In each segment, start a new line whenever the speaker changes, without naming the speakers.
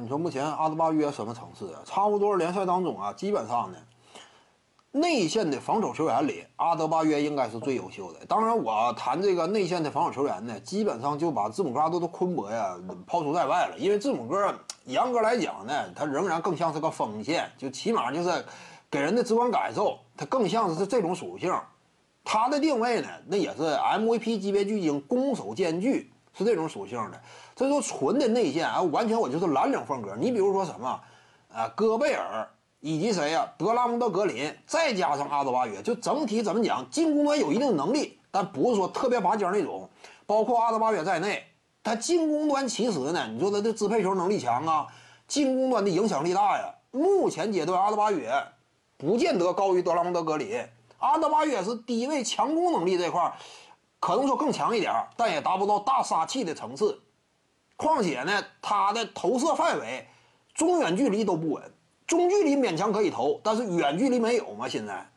你说目前阿德巴约什么层次啊？差不多联赛当中啊，基本上呢，内线的防守球员里，阿德巴约应该是最优秀的。当然，我谈这个内线的防守球员呢，基本上就把字母哥、阿多昆博呀抛出在外了。因为字母哥严格来讲呢，他仍然更像是个锋线，就起码就是给人的直观感受，他更像是这种属性。他的定位呢，那也是 MVP 级别巨星，攻守兼具。是这种属性的，这说纯的内线啊，完全我就是蓝领风格。你比如说什么，啊，戈贝尔以及谁呀，德拉蒙德、格林，再加上阿德巴约，就整体怎么讲，进攻端有一定能力，但不是说特别拔尖那种。包括阿德巴约在内，他进攻端其实呢，你说他的支配球能力强啊，进攻端的影响力大呀。目前阶段，阿德巴约不见得高于德拉蒙德、格林，阿德巴约是低位强攻能力这块。可能说更强一点但也达不到大杀器的层次。况且呢，他的投射范围，中远距离都不稳，中距离勉强可以投，但是远距离没有嘛。现在，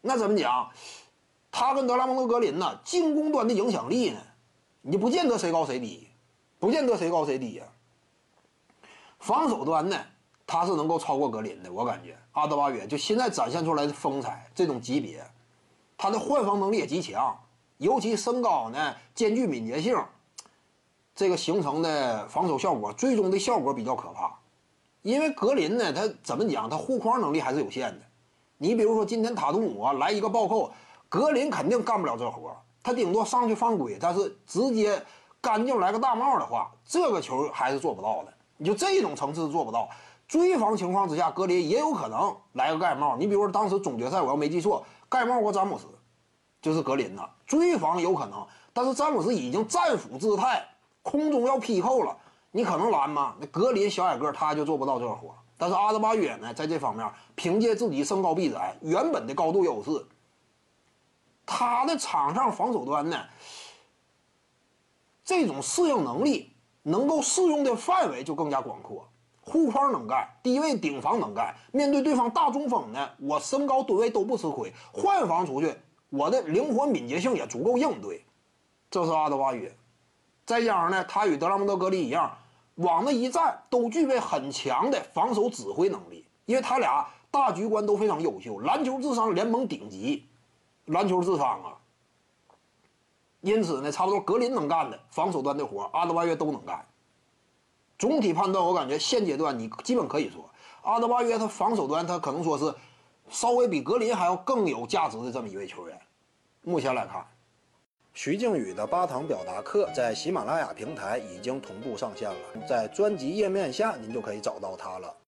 那怎么讲？他跟德拉蒙德、格林呢，进攻端的影响力呢，你不见得谁高谁低，不见得谁高谁低呀。防守端呢，他是能够超过格林的，我感觉阿德巴约就现在展现出来的风采，这种级别，他的换防能力也极强。尤其身高呢，兼具敏捷性，这个形成的防守效果，最终的效果比较可怕。因为格林呢，他怎么讲，他护框能力还是有限的。你比如说今天塔图姆啊来一个暴扣，格林肯定干不了这活他顶多上去犯规，但是直接干净来个大帽的话，这个球还是做不到的。你就这种层次做不到，追防情况之下，格林也有可能来个盖帽。你比如说当时总决赛，我要没记错，盖帽过詹姆斯。就是格林呐，追防有可能，但是詹姆斯已经战斧姿态，空中要劈扣了，你可能拦吗？那格林小矮个，他就做不到这活。但是阿德巴约呢，在这方面凭借自己身高臂窄，原本的高度优势，他的场上防守端呢，这种适应能力，能够适用的范围就更加广阔。护框能干，低位顶防能干，面对对方大中锋呢，我身高吨位都不吃亏，换防出去。我的灵活敏捷性也足够应对，这是阿德巴约，再加上呢，他与德拉蒙德格林一样，往那一站都具备很强的防守指挥能力，因为他俩大局观都非常优秀，篮球智商联盟顶级，篮球智商啊。因此呢，差不多格林能干的防守端的活，阿德巴约都能干。总体判断，我感觉现阶段你基本可以说，阿德巴约他防守端他可能说是。稍微比格林还要更有价值的这么一位球员，目前来看，
徐静宇的八堂表达课在喜马拉雅平台已经同步上线了，在专辑页面下您就可以找到他了。